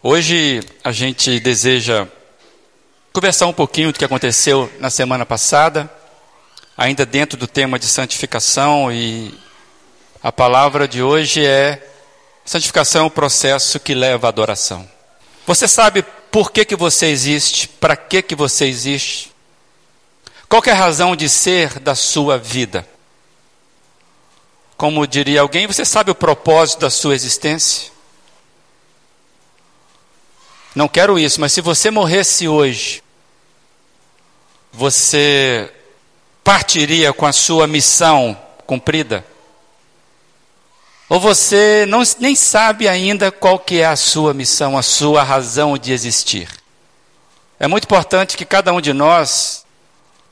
Hoje a gente deseja conversar um pouquinho do que aconteceu na semana passada, ainda dentro do tema de santificação, e a palavra de hoje é santificação é o processo que leva à adoração. Você sabe por que, que você existe? Para que, que você existe? Qual é a razão de ser da sua vida? Como diria alguém, você sabe o propósito da sua existência? Não quero isso, mas se você morresse hoje, você partiria com a sua missão cumprida? Ou você não, nem sabe ainda qual que é a sua missão, a sua razão de existir? É muito importante que cada um de nós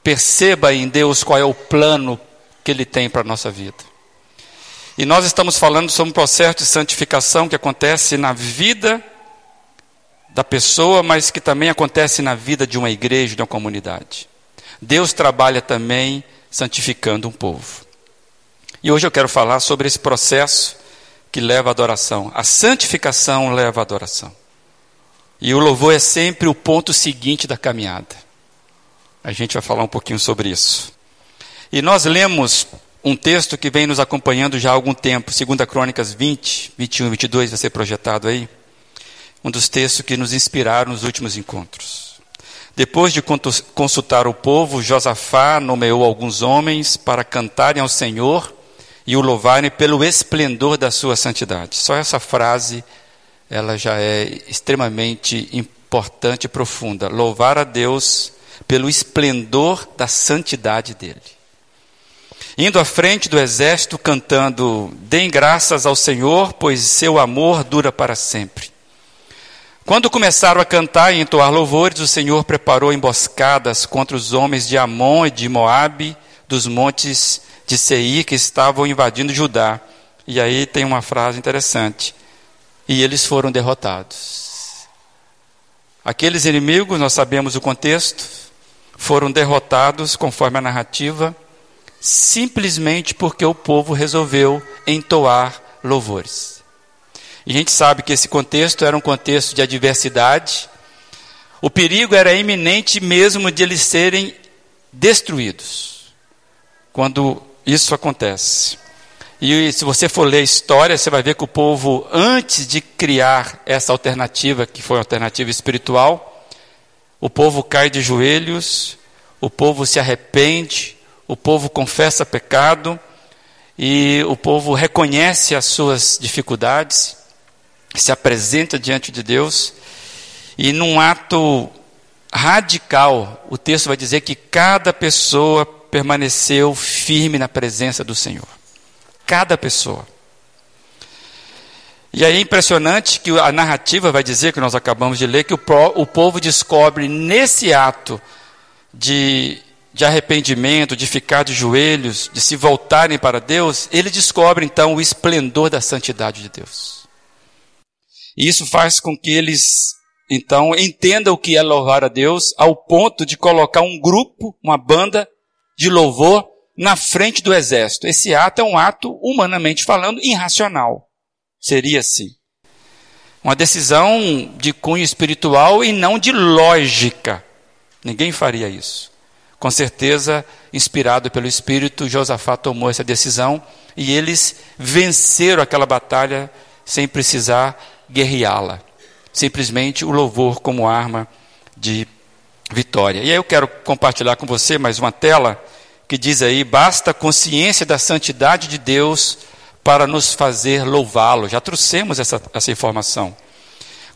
perceba em Deus qual é o plano que Ele tem para a nossa vida. E nós estamos falando sobre um processo de santificação que acontece na vida da pessoa, mas que também acontece na vida de uma igreja, de uma comunidade. Deus trabalha também santificando um povo. E hoje eu quero falar sobre esse processo que leva à adoração. A santificação leva à adoração. E o louvor é sempre o ponto seguinte da caminhada. A gente vai falar um pouquinho sobre isso. E nós lemos um texto que vem nos acompanhando já há algum tempo, 2 Crônicas 20, 21 e 22, vai ser projetado aí um dos textos que nos inspiraram nos últimos encontros. Depois de consultar o povo, Josafá nomeou alguns homens para cantarem ao Senhor e o louvarem pelo esplendor da sua santidade. Só essa frase, ela já é extremamente importante e profunda. Louvar a Deus pelo esplendor da santidade dele. Indo à frente do exército cantando: Deem graças ao Senhor, pois seu amor dura para sempre. Quando começaram a cantar e entoar louvores, o Senhor preparou emboscadas contra os homens de Amon e de Moabe, dos montes de Seir que estavam invadindo Judá. E aí tem uma frase interessante. E eles foram derrotados. Aqueles inimigos, nós sabemos o contexto, foram derrotados, conforme a narrativa, simplesmente porque o povo resolveu entoar louvores. E a gente sabe que esse contexto era um contexto de adversidade. O perigo era iminente mesmo de eles serem destruídos. Quando isso acontece. E se você for ler a história, você vai ver que o povo, antes de criar essa alternativa, que foi uma alternativa espiritual, o povo cai de joelhos, o povo se arrepende, o povo confessa pecado, e o povo reconhece as suas dificuldades, se apresenta diante de Deus e num ato radical, o texto vai dizer que cada pessoa permaneceu firme na presença do Senhor. Cada pessoa. E aí é impressionante que a narrativa vai dizer, que nós acabamos de ler, que o, o povo descobre nesse ato de, de arrependimento, de ficar de joelhos, de se voltarem para Deus, ele descobre então o esplendor da santidade de Deus. E isso faz com que eles, então, entendam o que é louvar a Deus, ao ponto de colocar um grupo, uma banda de louvor na frente do exército. Esse ato é um ato, humanamente falando, irracional. Seria assim. Uma decisão de cunho espiritual e não de lógica. Ninguém faria isso. Com certeza, inspirado pelo Espírito, Josafá tomou essa decisão e eles venceram aquela batalha sem precisar guerreá-la. Simplesmente o louvor como arma de vitória. E aí eu quero compartilhar com você mais uma tela que diz aí: basta consciência da santidade de Deus para nos fazer louvá-lo. Já trouxemos essa, essa informação.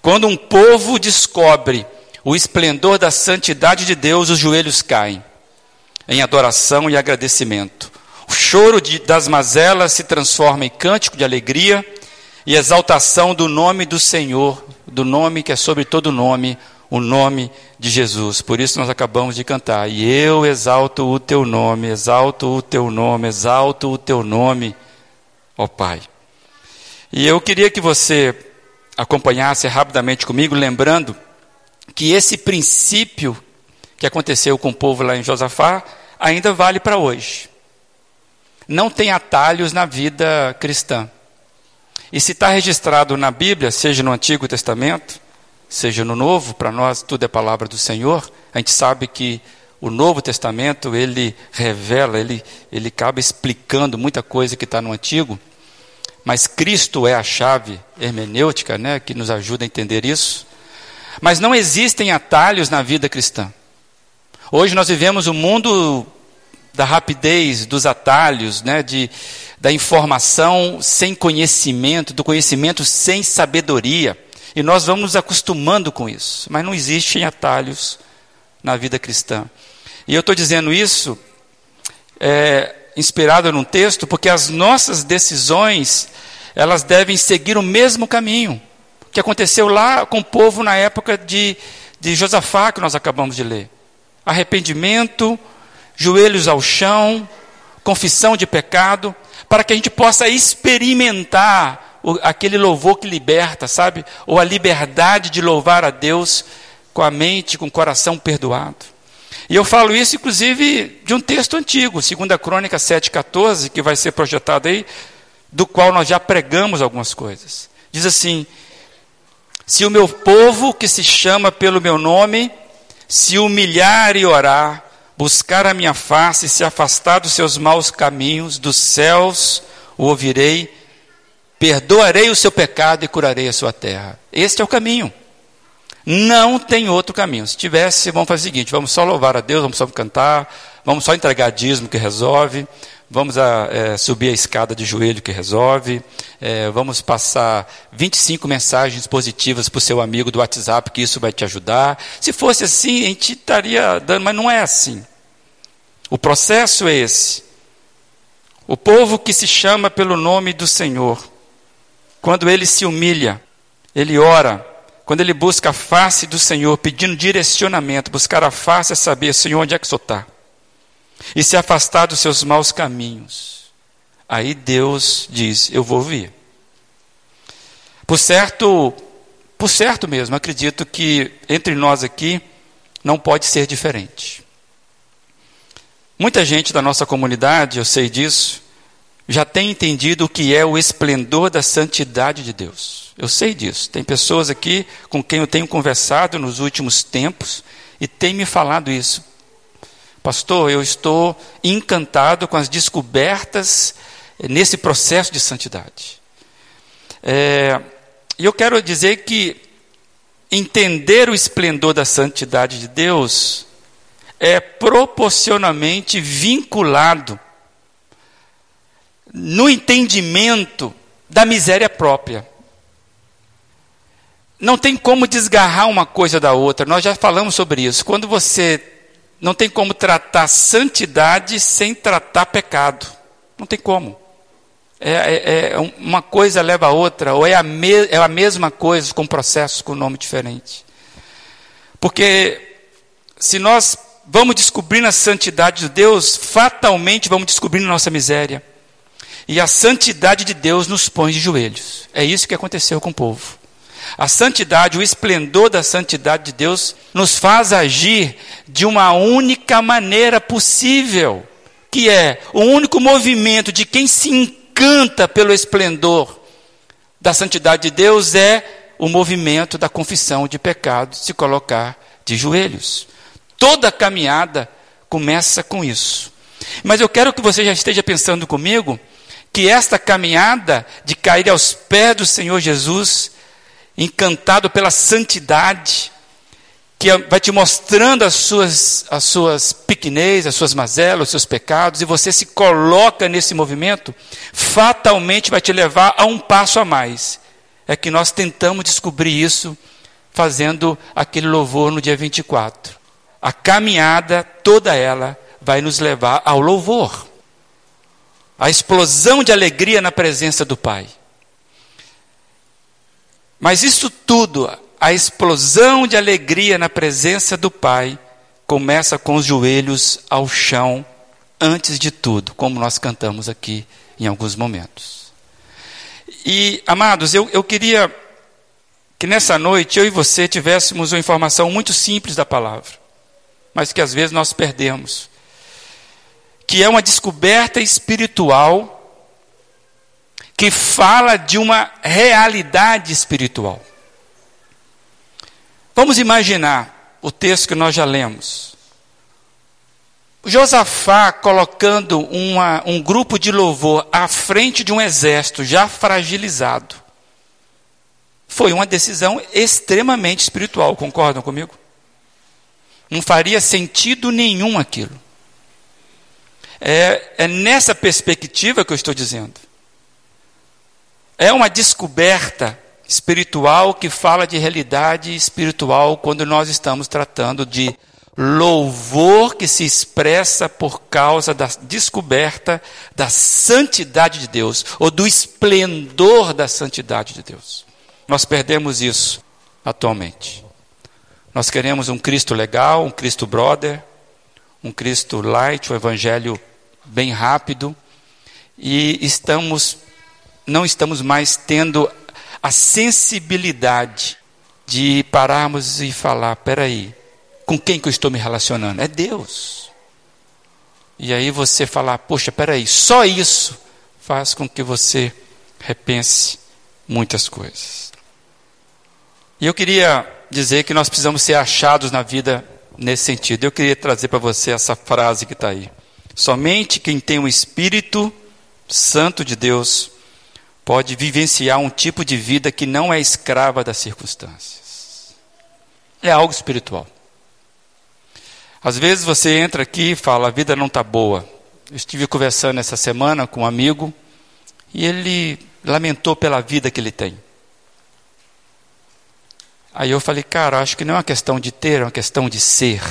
Quando um povo descobre o esplendor da santidade de Deus, os joelhos caem em adoração e agradecimento. O choro de, das mazelas se transforma em cântico de alegria e exaltação do nome do Senhor, do nome que é sobre todo nome, o nome de Jesus. Por isso nós acabamos de cantar. E eu exalto o teu nome, exalto o teu nome, exalto o teu nome, ó Pai. E eu queria que você acompanhasse rapidamente comigo, lembrando que esse princípio que aconteceu com o povo lá em Josafá ainda vale para hoje. Não tem atalhos na vida cristã. E se está registrado na Bíblia, seja no Antigo Testamento, seja no Novo, para nós tudo é palavra do Senhor. A gente sabe que o Novo Testamento, ele revela, ele, ele acaba explicando muita coisa que está no Antigo, mas Cristo é a chave hermenêutica né, que nos ajuda a entender isso. Mas não existem atalhos na vida cristã. Hoje nós vivemos um mundo da rapidez, dos atalhos, né, de, da informação sem conhecimento, do conhecimento sem sabedoria. E nós vamos nos acostumando com isso. Mas não existem atalhos na vida cristã. E eu estou dizendo isso é, inspirado num texto, porque as nossas decisões elas devem seguir o mesmo caminho que aconteceu lá com o povo na época de, de Josafá, que nós acabamos de ler. Arrependimento, joelhos ao chão, confissão de pecado, para que a gente possa experimentar o, aquele louvor que liberta, sabe? Ou a liberdade de louvar a Deus com a mente, com o coração perdoado. E eu falo isso, inclusive, de um texto antigo, 2 Crônica 7,14, que vai ser projetado aí, do qual nós já pregamos algumas coisas. Diz assim: Se o meu povo, que se chama pelo meu nome, se humilhar e orar, buscar a minha face e se afastar dos seus maus caminhos, dos céus o ouvirei, perdoarei o seu pecado e curarei a sua terra. Este é o caminho. Não tem outro caminho. Se tivesse, vamos fazer o seguinte: vamos só louvar a Deus, vamos só cantar, vamos só entregar dízimo que resolve, vamos a, é, subir a escada de joelho que resolve, é, vamos passar 25 mensagens positivas para o seu amigo do WhatsApp, que isso vai te ajudar. Se fosse assim, a gente estaria dando, mas não é assim. O processo é esse. O povo que se chama pelo nome do Senhor, quando ele se humilha, ele ora, quando ele busca a face do Senhor, pedindo direcionamento, buscar a face é saber, Senhor, onde é que o Senhor está? E se afastar dos seus maus caminhos. Aí Deus diz: Eu vou vir. Por certo, por certo mesmo, acredito que entre nós aqui não pode ser diferente. Muita gente da nossa comunidade, eu sei disso, já tem entendido o que é o esplendor da santidade de Deus. Eu sei disso. Tem pessoas aqui com quem eu tenho conversado nos últimos tempos e tem me falado isso. Pastor, eu estou encantado com as descobertas nesse processo de santidade. É, e eu quero dizer que entender o esplendor da santidade de Deus é proporcionalmente vinculado no entendimento da miséria própria. Não tem como desgarrar uma coisa da outra, nós já falamos sobre isso. Quando você não tem como tratar santidade sem tratar pecado, não tem como. É, é, é uma coisa leva a outra, ou é a, é a mesma coisa com processos com nome diferente. Porque se nós vamos descobrindo a santidade de Deus, fatalmente vamos descobrindo nossa miséria. E a santidade de Deus nos põe de joelhos. É isso que aconteceu com o povo. A santidade, o esplendor da santidade de Deus, nos faz agir de uma única maneira possível, que é o único movimento de quem se encanta pelo esplendor da santidade de Deus é o movimento da confissão de pecado, se colocar de joelhos. Toda caminhada começa com isso. Mas eu quero que você já esteja pensando comigo que esta caminhada de cair aos pés do Senhor Jesus, encantado pela santidade, que vai te mostrando as suas, as suas pequenez, as suas mazelas, os seus pecados, e você se coloca nesse movimento, fatalmente vai te levar a um passo a mais. É que nós tentamos descobrir isso fazendo aquele louvor no dia 24. A caminhada, toda ela, vai nos levar ao louvor a explosão de alegria na presença do Pai. Mas isso tudo, a explosão de alegria na presença do Pai, começa com os joelhos ao chão, antes de tudo, como nós cantamos aqui em alguns momentos. E, amados, eu, eu queria que nessa noite eu e você tivéssemos uma informação muito simples da palavra, mas que às vezes nós perdemos que é uma descoberta espiritual que fala de uma realidade espiritual. Vamos imaginar o texto que nós já lemos. Josafá colocando uma, um grupo de louvor à frente de um exército já fragilizado. Foi uma decisão extremamente espiritual, concordam comigo? Não faria sentido nenhum aquilo. É, é nessa perspectiva que eu estou dizendo. É uma descoberta espiritual que fala de realidade espiritual quando nós estamos tratando de louvor que se expressa por causa da descoberta da santidade de Deus, ou do esplendor da santidade de Deus. Nós perdemos isso atualmente. Nós queremos um Cristo legal, um Cristo brother, um Cristo light, um evangelho bem rápido, e estamos não estamos mais tendo a sensibilidade de pararmos e falar, peraí, com quem que eu estou me relacionando? É Deus. E aí você falar, poxa, peraí, só isso faz com que você repense muitas coisas. E eu queria dizer que nós precisamos ser achados na vida nesse sentido. Eu queria trazer para você essa frase que está aí. Somente quem tem o Espírito Santo de Deus pode vivenciar um tipo de vida que não é escrava das circunstâncias. É algo espiritual. Às vezes você entra aqui e fala: a vida não está boa. Eu estive conversando essa semana com um amigo e ele lamentou pela vida que ele tem. Aí eu falei, cara, acho que não é uma questão de ter, é uma questão de ser.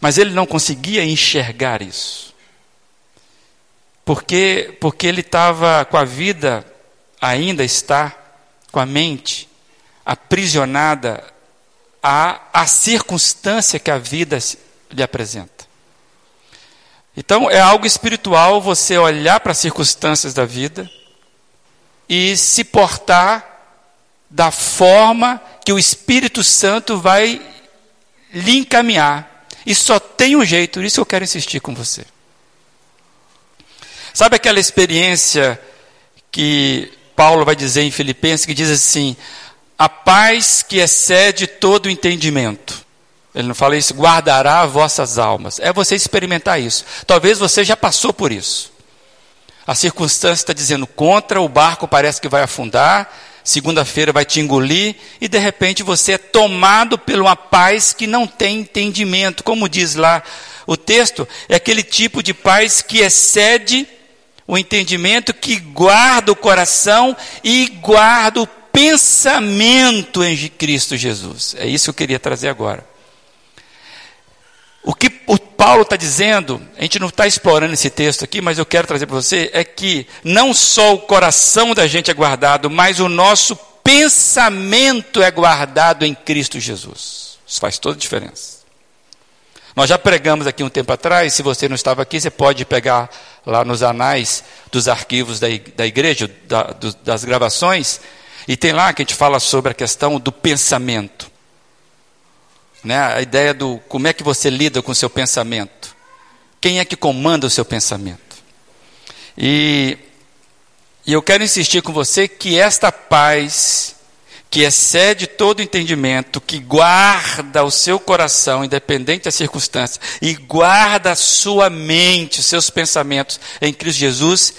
Mas ele não conseguia enxergar isso. Porque, porque ele estava com a vida, ainda está, com a mente aprisionada à, à circunstância que a vida lhe apresenta. Então é algo espiritual você olhar para as circunstâncias da vida e se portar da forma que o Espírito Santo vai lhe encaminhar. E só tem um jeito, isso eu quero insistir com você. Sabe aquela experiência que Paulo vai dizer em Filipenses, que diz assim: a paz que excede todo o entendimento. Ele não fala isso, guardará vossas almas. É você experimentar isso. Talvez você já passou por isso. A circunstância está dizendo contra, o barco parece que vai afundar, segunda-feira vai te engolir, e de repente você é tomado por uma paz que não tem entendimento. Como diz lá o texto, é aquele tipo de paz que excede o entendimento, que guarda o coração e guarda o pensamento em Cristo Jesus. É isso que eu queria trazer agora. O que o Paulo está dizendo, a gente não está explorando esse texto aqui, mas eu quero trazer para você, é que não só o coração da gente é guardado, mas o nosso pensamento é guardado em Cristo Jesus. Isso faz toda a diferença. Nós já pregamos aqui um tempo atrás, se você não estava aqui, você pode pegar lá nos anais dos arquivos da, igreja, da, das gravações, e tem lá que a gente fala sobre a questão do pensamento. Né? A ideia do como é que você lida com o seu pensamento. Quem é que comanda o seu pensamento? E, e eu quero insistir com você que esta paz, que excede todo entendimento, que guarda o seu coração, independente das circunstâncias, e guarda a sua mente, os seus pensamentos em Cristo Jesus,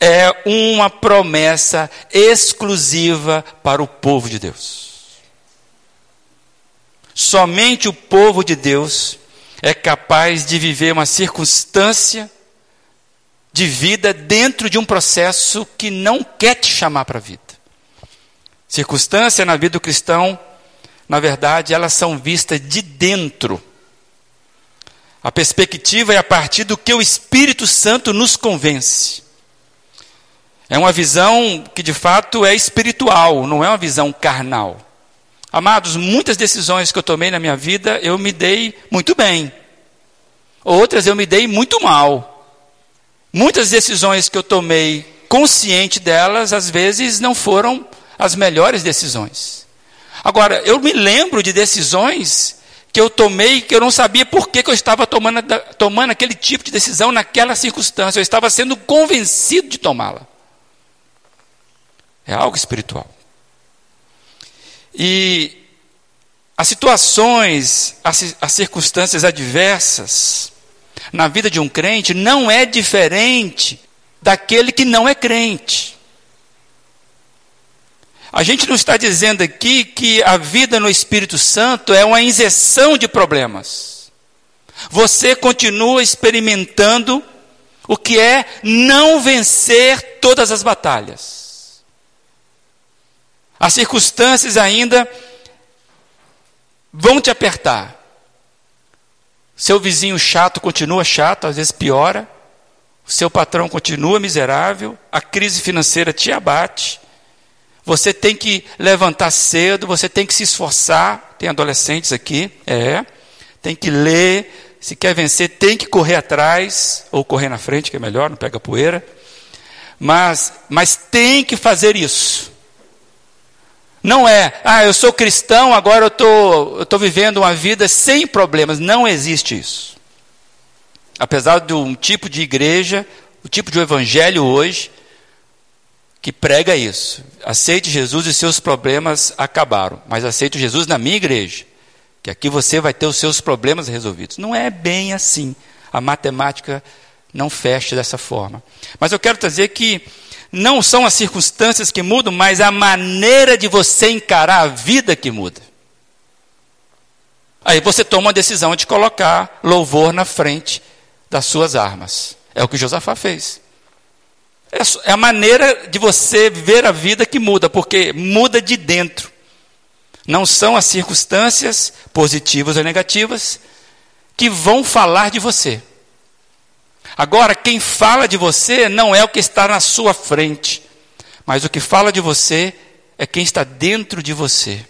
é uma promessa exclusiva para o povo de Deus. Somente o povo de Deus é capaz de viver uma circunstância de vida dentro de um processo que não quer te chamar para a vida. Circunstância na vida do cristão, na verdade, elas são vistas de dentro. A perspectiva é a partir do que o Espírito Santo nos convence. É uma visão que de fato é espiritual, não é uma visão carnal. Amados, muitas decisões que eu tomei na minha vida, eu me dei muito bem. Outras eu me dei muito mal. Muitas decisões que eu tomei consciente delas, às vezes não foram as melhores decisões. Agora, eu me lembro de decisões que eu tomei que eu não sabia por que, que eu estava tomando, tomando aquele tipo de decisão naquela circunstância. Eu estava sendo convencido de tomá-la. É algo espiritual. E as situações, as, as circunstâncias adversas na vida de um crente não é diferente daquele que não é crente. A gente não está dizendo aqui que a vida no Espírito Santo é uma injeção de problemas. Você continua experimentando o que é não vencer todas as batalhas. As circunstâncias ainda vão te apertar. Seu vizinho chato continua chato, às vezes piora. O seu patrão continua miserável. A crise financeira te abate. Você tem que levantar cedo, você tem que se esforçar. Tem adolescentes aqui, é. Tem que ler. Se quer vencer, tem que correr atrás, ou correr na frente, que é melhor, não pega poeira. Mas, mas tem que fazer isso. Não é, ah, eu sou cristão, agora eu tô, estou vivendo uma vida sem problemas. Não existe isso. Apesar de um tipo de igreja, o tipo de evangelho hoje, que prega isso. Aceite Jesus e seus problemas acabaram. Mas aceite Jesus na minha igreja. Que aqui você vai ter os seus problemas resolvidos. Não é bem assim. A matemática não fecha dessa forma. Mas eu quero dizer que não são as circunstâncias que mudam, mas a maneira de você encarar a vida que muda. Aí você toma a decisão de colocar louvor na frente das suas armas. É o que Josafá fez. É, é a maneira de você ver a vida que muda, porque muda de dentro. Não são as circunstâncias positivas ou negativas que vão falar de você. Agora, quem fala de você não é o que está na sua frente, mas o que fala de você é quem está dentro de você.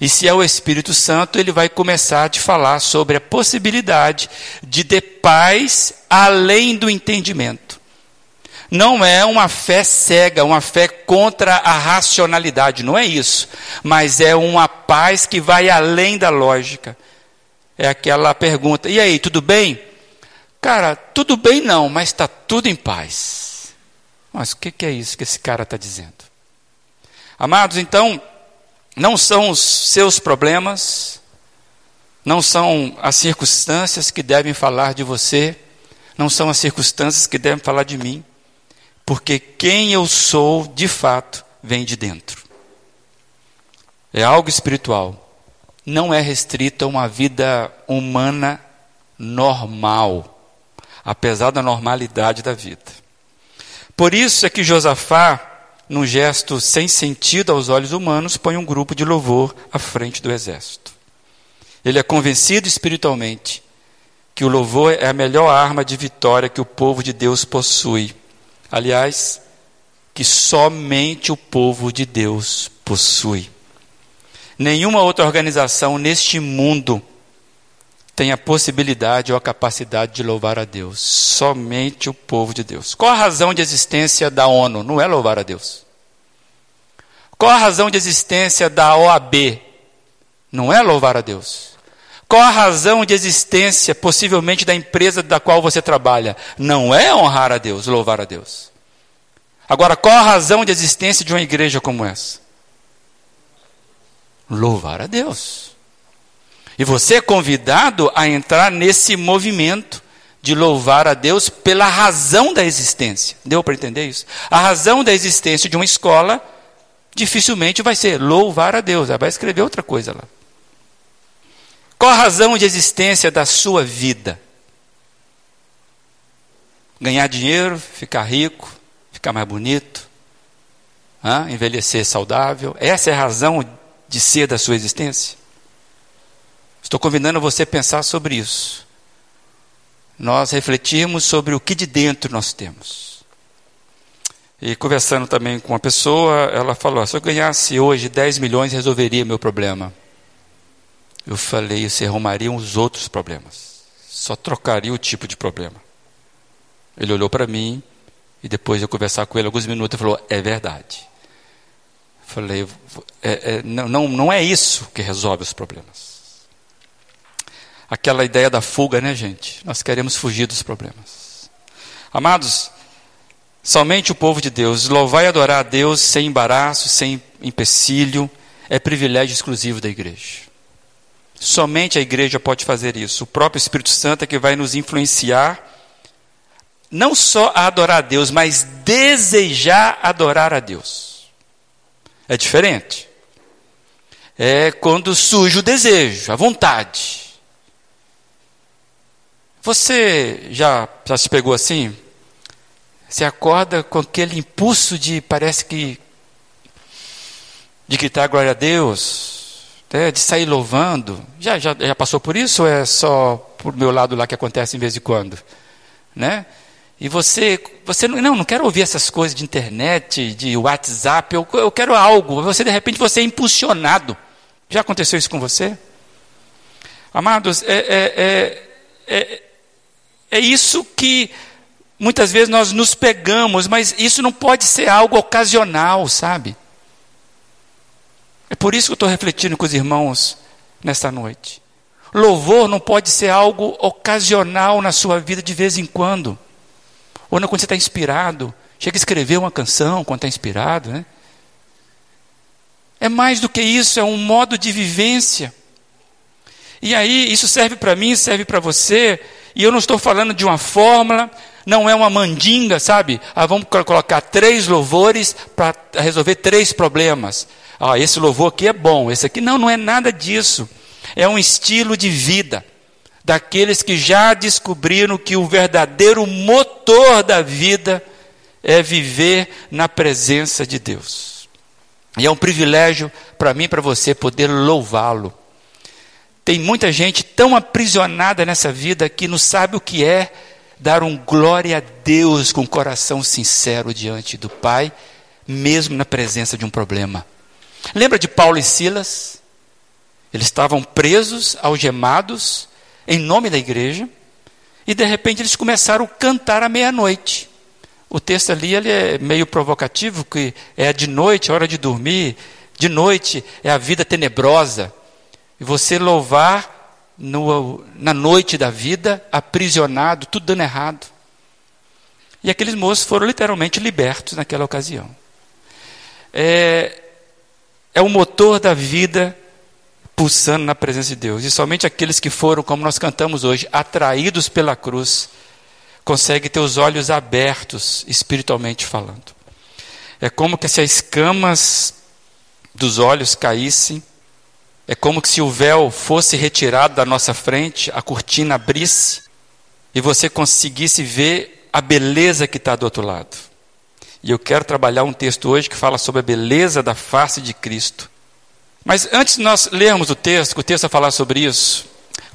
E se é o Espírito Santo, ele vai começar a te falar sobre a possibilidade de ter paz além do entendimento. Não é uma fé cega, uma fé contra a racionalidade, não é isso. Mas é uma paz que vai além da lógica. É aquela pergunta: e aí, tudo bem? Cara, tudo bem não, mas está tudo em paz. Mas o que é isso que esse cara está dizendo? Amados, então, não são os seus problemas, não são as circunstâncias que devem falar de você, não são as circunstâncias que devem falar de mim, porque quem eu sou, de fato, vem de dentro. É algo espiritual, não é restrito a uma vida humana normal apesar da normalidade da vida. Por isso é que Josafá, num gesto sem sentido aos olhos humanos, põe um grupo de louvor à frente do exército. Ele é convencido espiritualmente que o louvor é a melhor arma de vitória que o povo de Deus possui. Aliás, que somente o povo de Deus possui. Nenhuma outra organização neste mundo tem a possibilidade ou a capacidade de louvar a Deus. Somente o povo de Deus. Qual a razão de existência da ONU? Não é louvar a Deus. Qual a razão de existência da OAB? Não é louvar a Deus. Qual a razão de existência, possivelmente, da empresa da qual você trabalha? Não é honrar a Deus, louvar a Deus. Agora, qual a razão de existência de uma igreja como essa? Louvar a Deus. E você é convidado a entrar nesse movimento de louvar a Deus pela razão da existência. Deu para entender isso? A razão da existência de uma escola dificilmente vai ser louvar a Deus, ela vai escrever outra coisa lá. Qual a razão de existência da sua vida? Ganhar dinheiro, ficar rico, ficar mais bonito, hein? envelhecer saudável. Essa é a razão de ser da sua existência? Estou convidando você a pensar sobre isso. Nós refletirmos sobre o que de dentro nós temos. E conversando também com uma pessoa, ela falou: se eu ganhasse hoje 10 milhões, resolveria meu problema. Eu falei: você arrumaria os outros problemas. Só trocaria o tipo de problema. Ele olhou para mim e depois de eu conversar com ele alguns minutos, ele falou: é verdade. Falei: é, é, não, não é isso que resolve os problemas aquela ideia da fuga, né, gente? Nós queremos fugir dos problemas. Amados, somente o povo de Deus, louvar e adorar a Deus sem embaraço, sem empecilho, é privilégio exclusivo da igreja. Somente a igreja pode fazer isso. O próprio Espírito Santo é que vai nos influenciar, não só a adorar a Deus, mas desejar adorar a Deus. É diferente. É quando surge o desejo, a vontade. Você já, já se pegou assim? Você acorda com aquele impulso de parece que de gritar glória a Deus, né, de sair louvando. Já, já, já passou por isso ou é só por meu lado lá que acontece em vez de quando? Né? E você, você não, não quero ouvir essas coisas de internet, de WhatsApp, eu, eu quero algo. Você de repente você é impulsionado. Já aconteceu isso com você? Amados, é, é, é, é, isso que muitas vezes nós nos pegamos, mas isso não pode ser algo ocasional, sabe? É por isso que eu estou refletindo com os irmãos nesta noite. Louvor não pode ser algo ocasional na sua vida de vez em quando. Ou não quando você está inspirado. Chega a escrever uma canção quando está inspirado. Né? É mais do que isso, é um modo de vivência. E aí, isso serve para mim, serve para você. E eu não estou falando de uma fórmula, não é uma mandinga, sabe? Ah, vamos colocar três louvores para resolver três problemas. Ah, esse louvor aqui é bom, esse aqui não, não é nada disso. É um estilo de vida daqueles que já descobriram que o verdadeiro motor da vida é viver na presença de Deus. E é um privilégio para mim e para você poder louvá-lo. Tem muita gente tão aprisionada nessa vida que não sabe o que é dar um glória a Deus com o coração sincero diante do Pai, mesmo na presença de um problema. Lembra de Paulo e Silas? Eles estavam presos, algemados, em nome da igreja, e de repente eles começaram a cantar à meia-noite. O texto ali ele é meio provocativo, que é de noite, hora de dormir, de noite é a vida tenebrosa. Você louvar no, na noite da vida, aprisionado, tudo dando errado. E aqueles moços foram literalmente libertos naquela ocasião. É, é o motor da vida pulsando na presença de Deus. E somente aqueles que foram, como nós cantamos hoje, atraídos pela cruz, conseguem ter os olhos abertos, espiritualmente falando. É como que se as escamas dos olhos caíssem, é como se o véu fosse retirado da nossa frente, a cortina abrisse e você conseguisse ver a beleza que está do outro lado. E eu quero trabalhar um texto hoje que fala sobre a beleza da face de Cristo. Mas antes de nós lermos o texto, o texto vai falar sobre isso.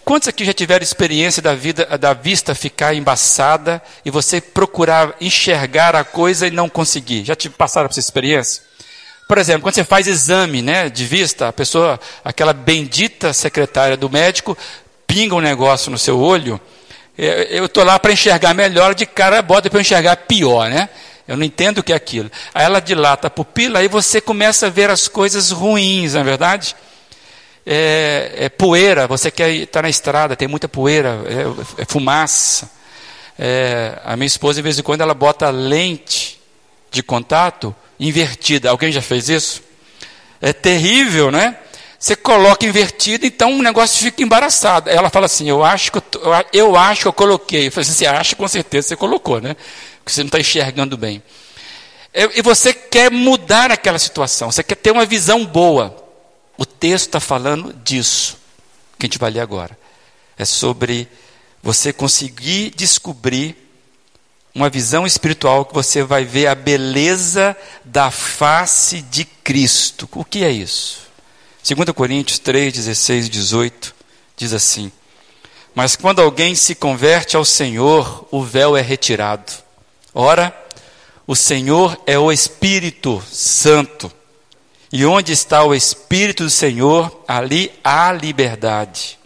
Quantos aqui já tiveram experiência da vida, da vista ficar embaçada e você procurar enxergar a coisa e não conseguir? Já passaram por essa experiência? Por exemplo, quando você faz exame, né, de vista, a pessoa, aquela bendita secretária do médico, pinga um negócio no seu olho, eu estou lá para enxergar melhor, de cara bota para enxergar pior, né? Eu não entendo o que é aquilo. Aí ela dilata a pupila, aí você começa a ver as coisas ruins, não é verdade? É, é poeira, você quer estar na estrada, tem muita poeira, é, é fumaça. É, a minha esposa, de vez em quando, ela bota lente de contato invertida. Alguém já fez isso? É terrível, né? Você coloca invertido, então o negócio fica embaraçado. Ela fala assim: Eu acho que eu, eu acho que eu coloquei. Eu falei assim: Você acha com certeza você colocou, né? Porque você não está enxergando bem. E você quer mudar aquela situação, você quer ter uma visão boa. O texto está falando disso, que a gente vai ler agora. É sobre você conseguir descobrir uma visão espiritual que você vai ver a beleza da face de Cristo. O que é isso? 2 Coríntios 3, 16 e 18 diz assim: Mas quando alguém se converte ao Senhor, o véu é retirado. Ora, o Senhor é o Espírito Santo. E onde está o Espírito do Senhor, ali há liberdade.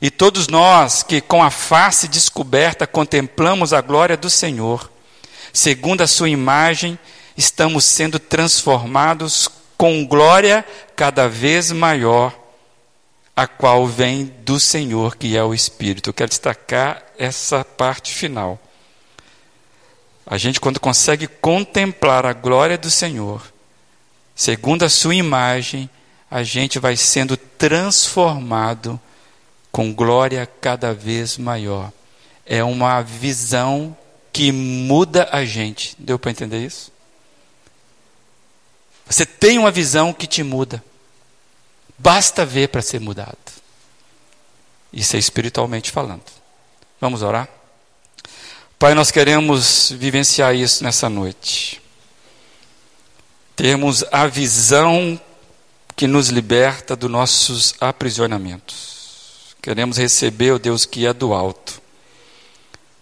E todos nós que com a face descoberta contemplamos a glória do Senhor, segundo a sua imagem, estamos sendo transformados com glória cada vez maior, a qual vem do Senhor, que é o Espírito. Eu quero destacar essa parte final. A gente, quando consegue contemplar a glória do Senhor, segundo a sua imagem, a gente vai sendo transformado com glória cada vez maior. É uma visão que muda a gente. Deu para entender isso? Você tem uma visão que te muda. Basta ver para ser mudado. Isso é espiritualmente falando. Vamos orar? Pai, nós queremos vivenciar isso nessa noite. Termos a visão que nos liberta dos nossos aprisionamentos. Queremos receber o Deus que é do alto.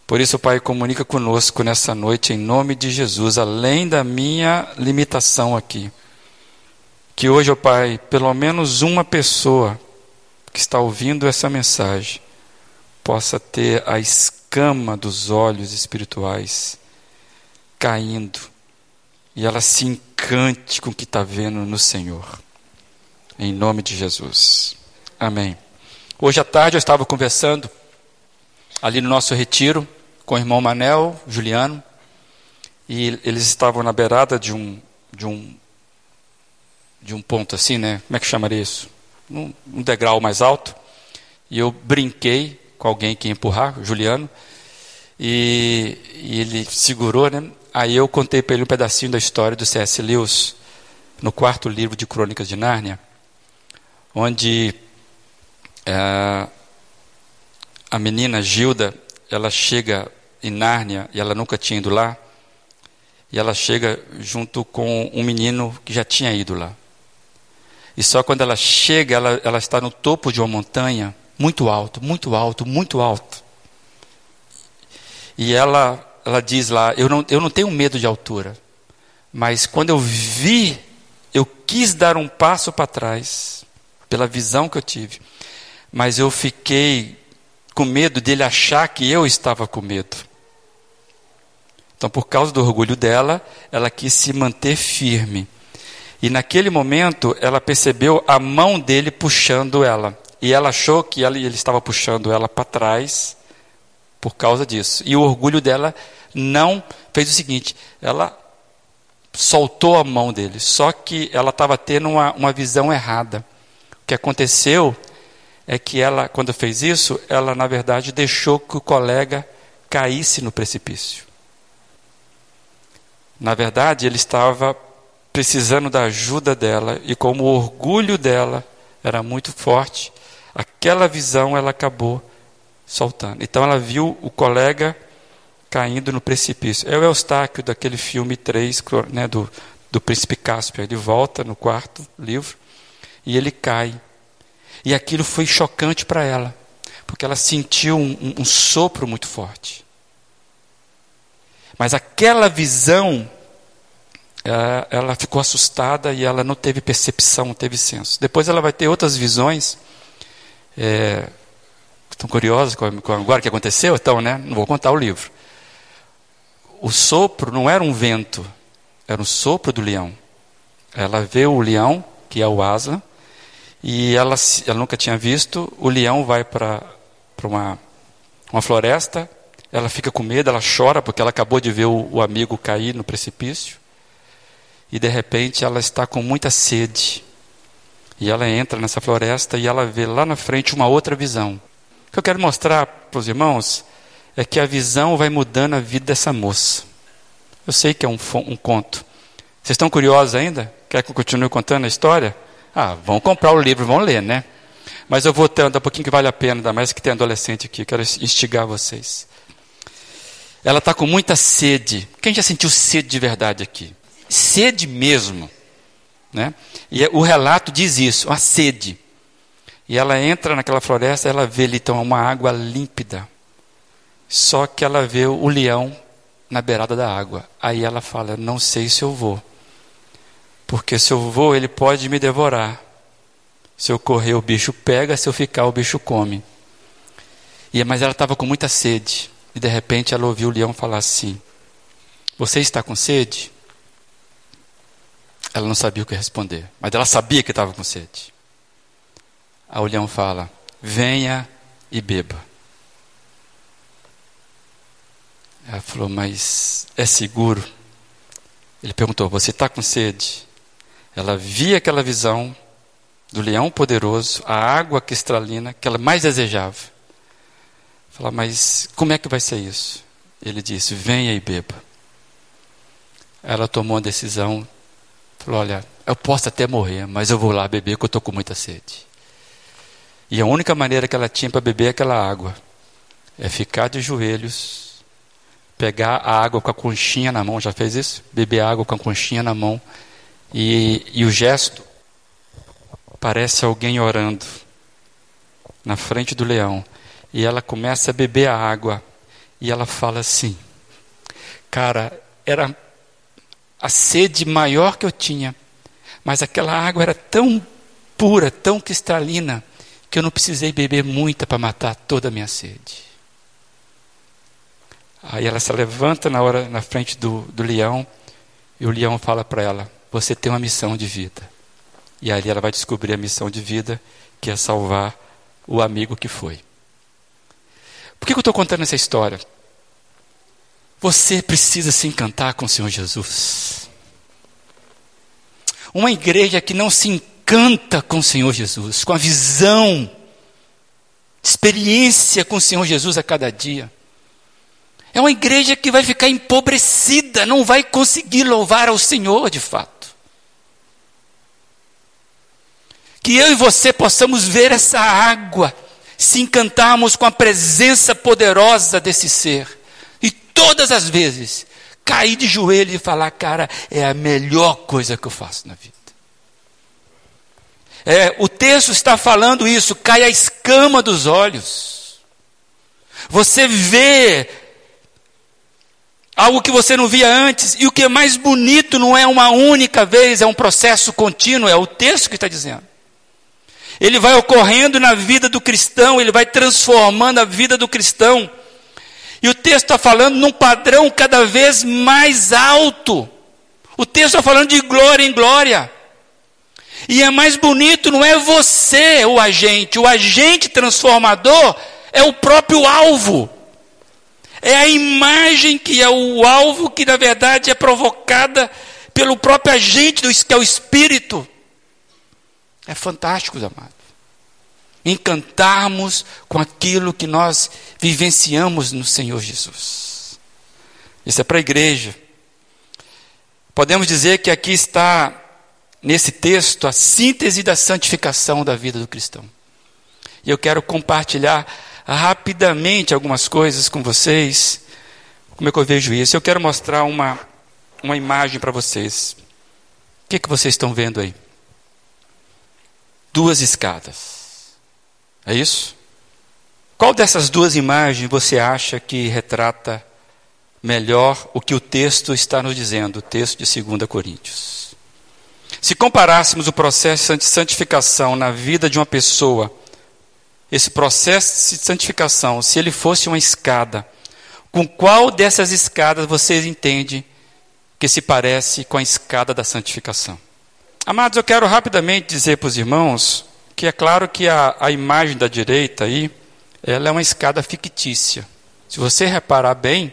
Por isso, Pai, comunica conosco nessa noite, em nome de Jesus, além da minha limitação aqui. Que hoje, ó Pai, pelo menos uma pessoa que está ouvindo essa mensagem possa ter a escama dos olhos espirituais caindo e ela se encante com o que está vendo no Senhor. Em nome de Jesus. Amém. Hoje à tarde eu estava conversando ali no nosso retiro com o irmão Manel, Juliano, e eles estavam na beirada de um de um de um ponto assim, né? Como é que chamaria isso? Um, um degrau mais alto. E eu brinquei com alguém que ia empurrar, Juliano, e, e ele segurou, né? Aí eu contei para ele um pedacinho da história do C.S. Lewis no quarto livro de Crônicas de Nárnia onde é, a menina Gilda, ela chega em Nárnia e ela nunca tinha ido lá, e ela chega junto com um menino que já tinha ido lá. E só quando ela chega, ela, ela está no topo de uma montanha, muito alto, muito alto, muito alto. E ela, ela diz lá: eu não, eu não tenho medo de altura, mas quando eu vi, eu quis dar um passo para trás pela visão que eu tive. Mas eu fiquei com medo dele achar que eu estava com medo. Então, por causa do orgulho dela, ela quis se manter firme. E naquele momento, ela percebeu a mão dele puxando ela. E ela achou que ela, ele estava puxando ela para trás por causa disso. E o orgulho dela não fez o seguinte: ela soltou a mão dele. Só que ela estava tendo uma, uma visão errada. O que aconteceu é que ela, quando fez isso, ela na verdade deixou que o colega caísse no precipício. Na verdade, ele estava precisando da ajuda dela e como o orgulho dela era muito forte, aquela visão ela acabou soltando. Então ela viu o colega caindo no precipício. É o Eustáquio daquele filme 3, né, do, do Príncipe Cáspio. Ele volta no quarto livro e ele cai. E aquilo foi chocante para ela, porque ela sentiu um, um, um sopro muito forte. Mas aquela visão, ela, ela, ficou assustada e ela não teve percepção, não teve senso. Depois ela vai ter outras visões. É, estão curiosas com agora o que aconteceu? Então, né? Não vou contar o livro. O sopro não era um vento, era um sopro do leão. Ela vê o leão, que é o asa, e ela, ela nunca tinha visto. O leão vai para uma, uma floresta, ela fica com medo, ela chora porque ela acabou de ver o, o amigo cair no precipício. E de repente ela está com muita sede. E ela entra nessa floresta e ela vê lá na frente uma outra visão. O que eu quero mostrar para os irmãos é que a visão vai mudando a vida dessa moça. Eu sei que é um, um conto. Vocês estão curiosos ainda? Quer que eu continue contando a história? Ah, vão comprar o livro, vão ler, né? Mas eu vou ter um pouquinho que vale a pena, ainda mais que tem adolescente aqui, quero instigar vocês. Ela está com muita sede. Quem já sentiu sede de verdade aqui? Sede mesmo. Né? E o relato diz isso, uma sede. E ela entra naquela floresta, ela vê ali então uma água límpida. Só que ela vê o leão na beirada da água. Aí ela fala: Não sei se eu vou. Porque se eu vou, ele pode me devorar. Se eu correr, o bicho pega, se eu ficar, o bicho come. E, mas ela estava com muita sede. E de repente ela ouviu o leão falar assim: Você está com sede? Ela não sabia o que responder, mas ela sabia que estava com sede. Aí o leão fala: Venha e beba. Ela falou: Mas é seguro? Ele perguntou: Você está com sede? Ela via aquela visão do leão poderoso, a água cristalina que ela mais desejava. Fala, mas como é que vai ser isso? Ele disse: Venha e beba. Ela tomou uma decisão, falou: Olha, eu posso até morrer, mas eu vou lá beber porque eu estou com muita sede. E a única maneira que ela tinha para beber aquela água é ficar de joelhos, pegar a água com a conchinha na mão. Já fez isso? Beber água com a conchinha na mão. E, e o gesto parece alguém orando na frente do leão. E ela começa a beber a água. E ela fala assim: Cara, era a sede maior que eu tinha, mas aquela água era tão pura, tão cristalina, que eu não precisei beber muita para matar toda a minha sede. Aí ela se levanta na hora na frente do, do leão e o leão fala para ela: Você tem uma missão de vida. E ali ela vai descobrir a missão de vida, que é salvar o amigo que foi. Por que eu estou contando essa história? Você precisa se encantar com o Senhor Jesus. Uma igreja que não se encanta com o Senhor Jesus, com a visão, experiência com o Senhor Jesus a cada dia. É uma igreja que vai ficar empobrecida, não vai conseguir louvar ao Senhor de fato. Que eu e você possamos ver essa água, se encantarmos com a presença poderosa desse ser todas as vezes, cair de joelho e falar, cara, é a melhor coisa que eu faço na vida. É, o texto está falando isso, cai a escama dos olhos. Você vê algo que você não via antes, e o que é mais bonito não é uma única vez, é um processo contínuo, é o texto que está dizendo. Ele vai ocorrendo na vida do cristão, ele vai transformando a vida do cristão. E o texto está falando num padrão cada vez mais alto. O texto está falando de glória em glória. E é mais bonito, não é você o agente, o agente transformador é o próprio alvo. É a imagem que é o alvo que na verdade é provocada pelo próprio agente, que é o Espírito. É fantástico, amados encantarmos com aquilo que nós vivenciamos no Senhor Jesus. Isso é para a igreja. Podemos dizer que aqui está, nesse texto, a síntese da santificação da vida do cristão. E eu quero compartilhar rapidamente algumas coisas com vocês. Como é que eu vejo isso? Eu quero mostrar uma, uma imagem para vocês. O que, que vocês estão vendo aí? Duas escadas. É isso? Qual dessas duas imagens você acha que retrata melhor o que o texto está nos dizendo, o texto de 2 Coríntios? Se comparássemos o processo de santificação na vida de uma pessoa, esse processo de santificação, se ele fosse uma escada, com qual dessas escadas vocês entendem que se parece com a escada da santificação? Amados, eu quero rapidamente dizer para os irmãos que é claro que a, a imagem da direita aí, ela é uma escada fictícia. Se você reparar bem,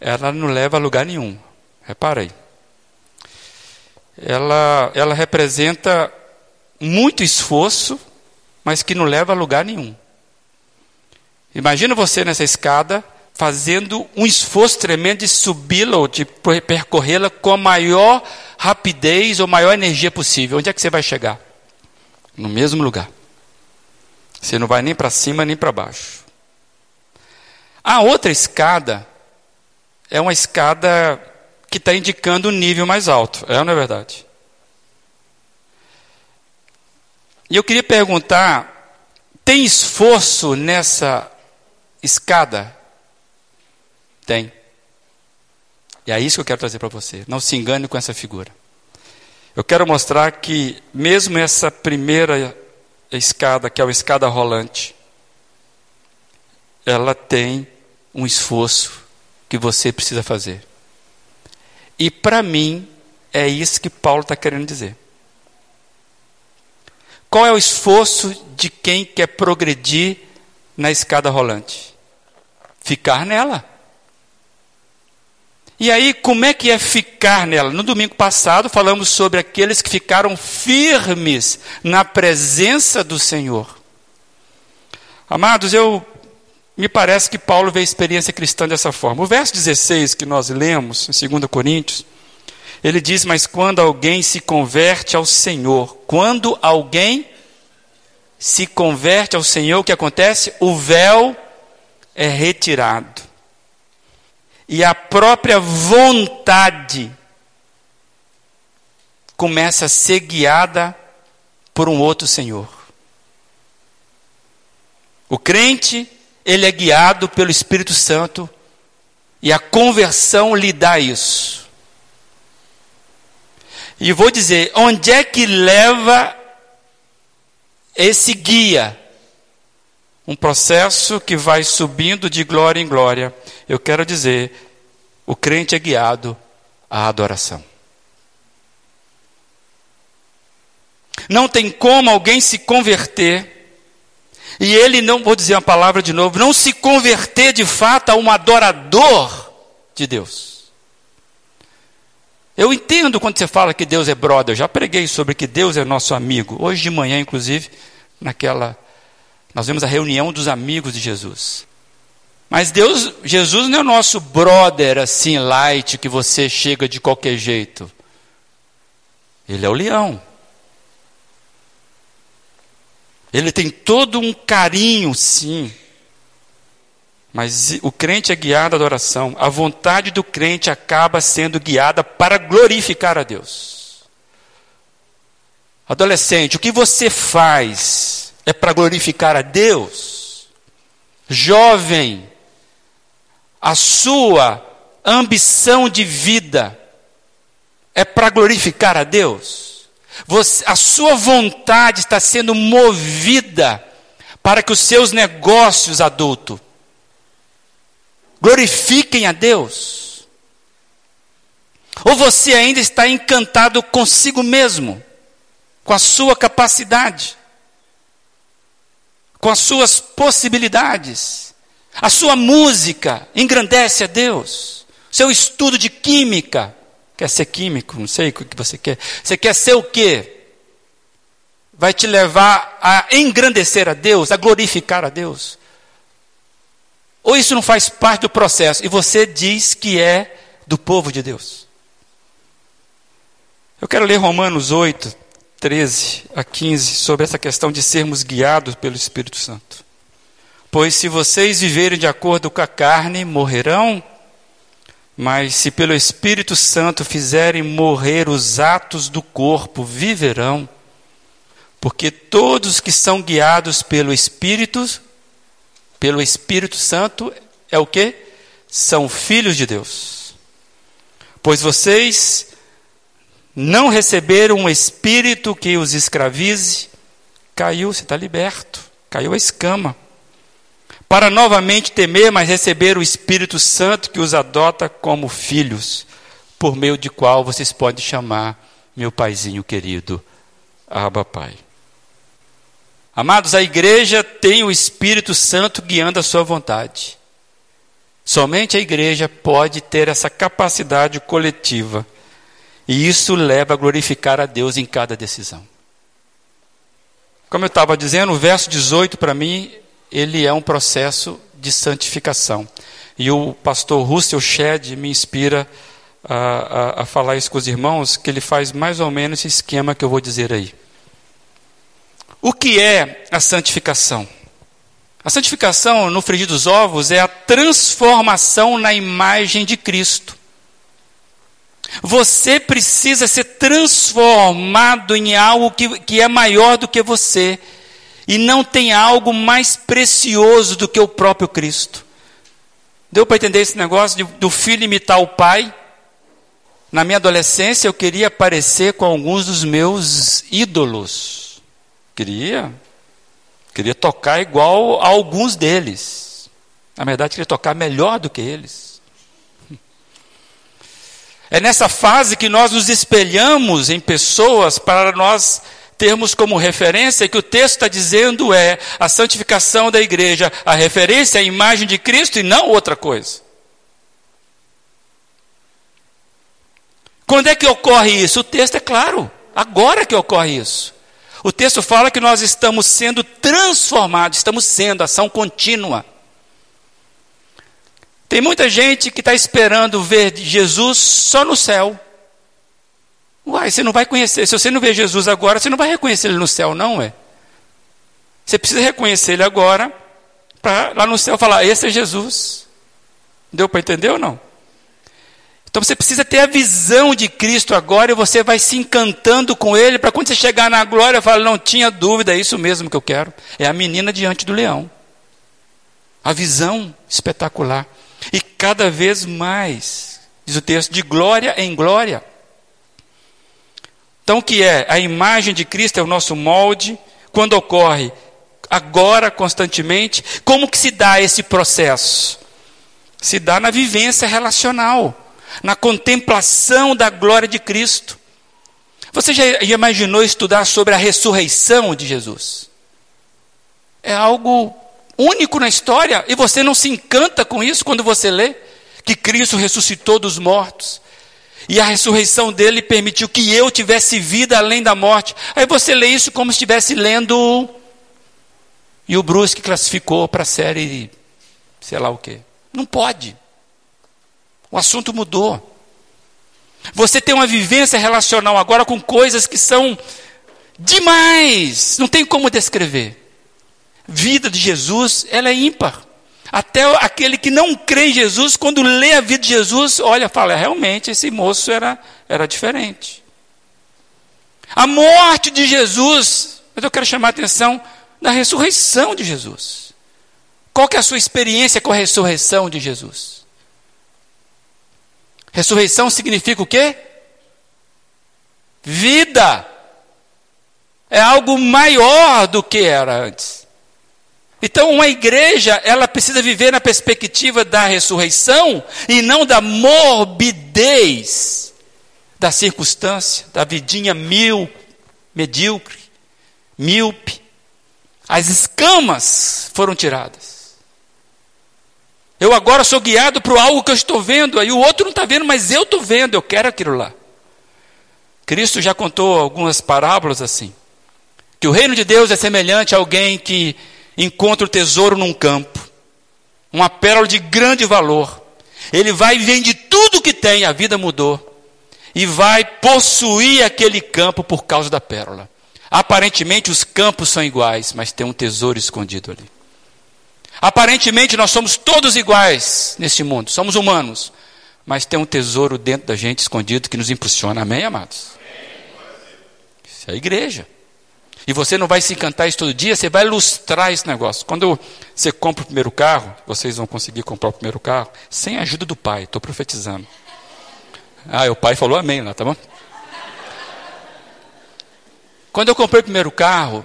ela não leva a lugar nenhum. Reparei. Ela, ela representa muito esforço, mas que não leva a lugar nenhum. Imagina você nessa escada fazendo um esforço tremendo de subi-la ou de percorrê-la com a maior rapidez ou maior energia possível. Onde é que você vai chegar? no mesmo lugar. Você não vai nem para cima nem para baixo. A outra escada é uma escada que está indicando um nível mais alto. É ou não é verdade? E eu queria perguntar: tem esforço nessa escada? Tem. E é isso que eu quero trazer para você. Não se engane com essa figura. Eu quero mostrar que, mesmo essa primeira escada, que é a escada rolante, ela tem um esforço que você precisa fazer. E para mim, é isso que Paulo está querendo dizer. Qual é o esforço de quem quer progredir na escada rolante? Ficar nela. E aí, como é que é ficar nela? No domingo passado, falamos sobre aqueles que ficaram firmes na presença do Senhor. Amados, eu me parece que Paulo vê a experiência cristã dessa forma. O verso 16 que nós lemos em 2 Coríntios, ele diz: Mas quando alguém se converte ao Senhor, quando alguém se converte ao Senhor, o que acontece? O véu é retirado. E a própria vontade começa a ser guiada por um outro Senhor. O crente, ele é guiado pelo Espírito Santo e a conversão lhe dá isso. E vou dizer, onde é que leva esse guia? Um processo que vai subindo de glória em glória. Eu quero dizer, o crente é guiado à adoração. Não tem como alguém se converter e ele não, vou dizer uma palavra de novo, não se converter de fato a um adorador de Deus. Eu entendo quando você fala que Deus é brother, eu já preguei sobre que Deus é nosso amigo. Hoje de manhã, inclusive, naquela. Nós vemos a reunião dos amigos de Jesus. Mas Deus, Jesus não é o nosso brother assim, light, que você chega de qualquer jeito. Ele é o leão. Ele tem todo um carinho, sim. Mas o crente é guiado à adoração. A vontade do crente acaba sendo guiada para glorificar a Deus. Adolescente, o que você faz é para glorificar a Deus? Jovem, a sua ambição de vida é para glorificar a Deus? Você, a sua vontade está sendo movida para que os seus negócios, adulto, glorifiquem a Deus? Ou você ainda está encantado consigo mesmo, com a sua capacidade, com as suas possibilidades? A sua música engrandece a Deus, seu estudo de química Quer ser químico? Não sei o que você quer. Você quer ser o quê? Vai te levar a engrandecer a Deus, a glorificar a Deus? Ou isso não faz parte do processo e você diz que é do povo de Deus? Eu quero ler Romanos 8, 13 a 15 sobre essa questão de sermos guiados pelo Espírito Santo. Pois se vocês viverem de acordo com a carne, morrerão. Mas se pelo Espírito Santo fizerem morrer os atos do corpo, viverão. Porque todos que são guiados pelo Espírito, pelo Espírito Santo, é o que? São filhos de Deus. Pois vocês não receberam um espírito que os escravize, caiu, você está liberto, caiu a escama para novamente temer, mas receber o Espírito Santo que os adota como filhos, por meio de qual vocês podem chamar meu paizinho querido, Abba Pai. Amados, a igreja tem o Espírito Santo guiando a sua vontade. Somente a igreja pode ter essa capacidade coletiva. E isso leva a glorificar a Deus em cada decisão. Como eu estava dizendo, o verso 18 para mim ele é um processo de santificação. E o pastor Russell Shedd me inspira a, a, a, falar isso com os irmãos, que ele faz mais ou menos esse esquema que eu vou dizer aí. O que é a santificação? A santificação, no frigir dos ovos, é a transformação na imagem de Cristo. Você precisa ser transformado em algo que, que é maior do que você. E não tem algo mais precioso do que o próprio Cristo. Deu para entender esse negócio de, do filho imitar o pai? Na minha adolescência, eu queria parecer com alguns dos meus ídolos. Queria. Queria tocar igual a alguns deles. Na verdade, queria tocar melhor do que eles. É nessa fase que nós nos espelhamos em pessoas para nós termos como referência que o texto está dizendo é a santificação da igreja, a referência à imagem de Cristo e não outra coisa. Quando é que ocorre isso? O texto é claro, agora que ocorre isso. O texto fala que nós estamos sendo transformados, estamos sendo, ação contínua. Tem muita gente que está esperando ver Jesus só no céu. Uai, você não vai conhecer. Se você não vê Jesus agora, você não vai reconhecer ele no céu, não é? Você precisa reconhecer ele agora, para lá no céu falar: esse é Jesus. Deu para entender ou não? Então você precisa ter a visão de Cristo agora e você vai se encantando com ele, para quando você chegar na glória, falar: não tinha dúvida, é isso mesmo que eu quero. É a menina diante do leão. A visão espetacular. E cada vez mais, diz o texto, de glória em glória. Então, o que é? A imagem de Cristo é o nosso molde. Quando ocorre? Agora, constantemente. Como que se dá esse processo? Se dá na vivência relacional, na contemplação da glória de Cristo. Você já imaginou estudar sobre a ressurreição de Jesus? É algo único na história e você não se encanta com isso quando você lê que Cristo ressuscitou dos mortos. E a ressurreição dele permitiu que eu tivesse vida além da morte. Aí você lê isso como se estivesse lendo. E o Bruce que classificou para a série, sei lá o quê. Não pode. O assunto mudou. Você tem uma vivência relacional agora com coisas que são demais. Não tem como descrever. Vida de Jesus, ela é ímpar. Até aquele que não crê em Jesus, quando lê a vida de Jesus, olha, fala, realmente esse moço era, era diferente. A morte de Jesus, mas eu quero chamar a atenção da ressurreição de Jesus. Qual que é a sua experiência com a ressurreição de Jesus? Ressurreição significa o quê? Vida. É algo maior do que era antes. Então, uma igreja, ela precisa viver na perspectiva da ressurreição e não da morbidez da circunstância, da vidinha mil, medíocre, míope. As escamas foram tiradas. Eu agora sou guiado para algo que eu estou vendo, aí o outro não está vendo, mas eu estou vendo, eu quero aquilo lá. Cristo já contou algumas parábolas assim. Que o reino de Deus é semelhante a alguém que encontra o tesouro num campo, uma pérola de grande valor. Ele vai e vende tudo que tem, a vida mudou. E vai possuir aquele campo por causa da pérola. Aparentemente os campos são iguais, mas tem um tesouro escondido ali. Aparentemente nós somos todos iguais neste mundo, somos humanos, mas tem um tesouro dentro da gente escondido que nos impulsiona. Amém, amados? Isso é a igreja. E você não vai se encantar isso todo dia, você vai ilustrar esse negócio. Quando você compra o primeiro carro, vocês vão conseguir comprar o primeiro carro, sem a ajuda do pai, estou profetizando. Ah, o pai falou amém lá, tá bom? Quando eu comprei o primeiro carro,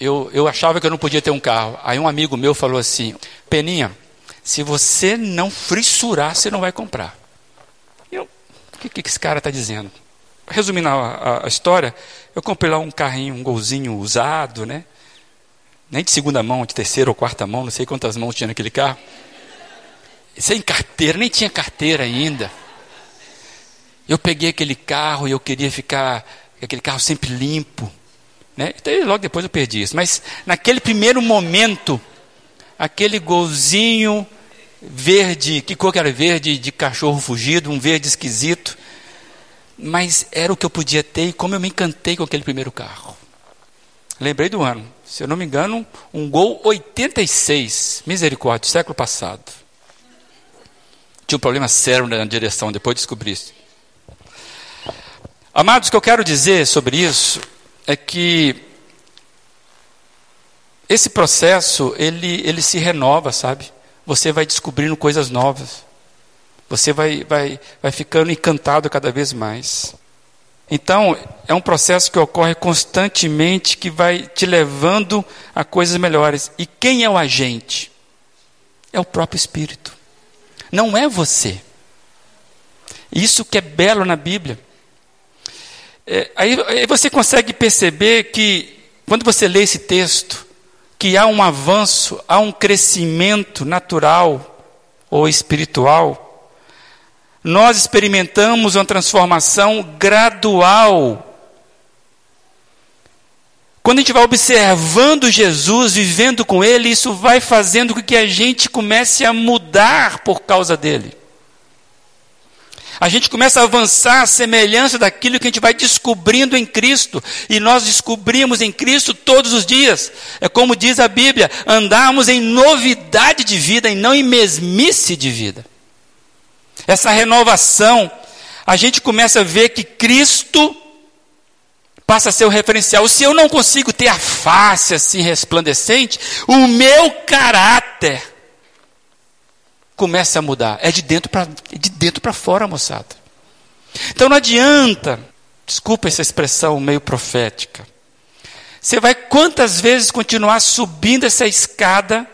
eu, eu achava que eu não podia ter um carro. Aí um amigo meu falou assim: Peninha, se você não frissurar, você não vai comprar. Eu, o que, que esse cara está dizendo? Resumindo a, a, a história, eu comprei lá um carrinho, um golzinho usado, né? Nem de segunda mão, de terceira ou quarta mão, não sei quantas mãos tinha naquele carro. Sem carteira, nem tinha carteira ainda. Eu peguei aquele carro e eu queria ficar, aquele carro sempre limpo. Né? Então, logo depois eu perdi isso. Mas naquele primeiro momento, aquele golzinho verde, que cor que era verde de cachorro fugido, um verde esquisito mas era o que eu podia ter e como eu me encantei com aquele primeiro carro. Lembrei do ano, se eu não me engano, um Gol 86, misericórdia, século passado. Tinha um problema sério na direção, depois descobri isso. Amados, o que eu quero dizer sobre isso é que esse processo, ele, ele se renova, sabe? Você vai descobrindo coisas novas. Você vai, vai, vai ficando encantado cada vez mais. Então, é um processo que ocorre constantemente, que vai te levando a coisas melhores. E quem é o agente? É o próprio Espírito. Não é você. Isso que é belo na Bíblia. É, aí, aí você consegue perceber que, quando você lê esse texto, que há um avanço, há um crescimento natural ou espiritual nós experimentamos uma transformação gradual. Quando a gente vai observando Jesus, vivendo com Ele, isso vai fazendo com que a gente comece a mudar por causa dele. A gente começa a avançar a semelhança daquilo que a gente vai descobrindo em Cristo. E nós descobrimos em Cristo todos os dias. É como diz a Bíblia: andarmos em novidade de vida e não em mesmice de vida. Essa renovação, a gente começa a ver que Cristo passa a ser o referencial. Se eu não consigo ter a face assim resplandecente, o meu caráter começa a mudar. É de dentro para é de dentro para fora, moçada. Então não adianta, desculpa essa expressão meio profética. Você vai quantas vezes continuar subindo essa escada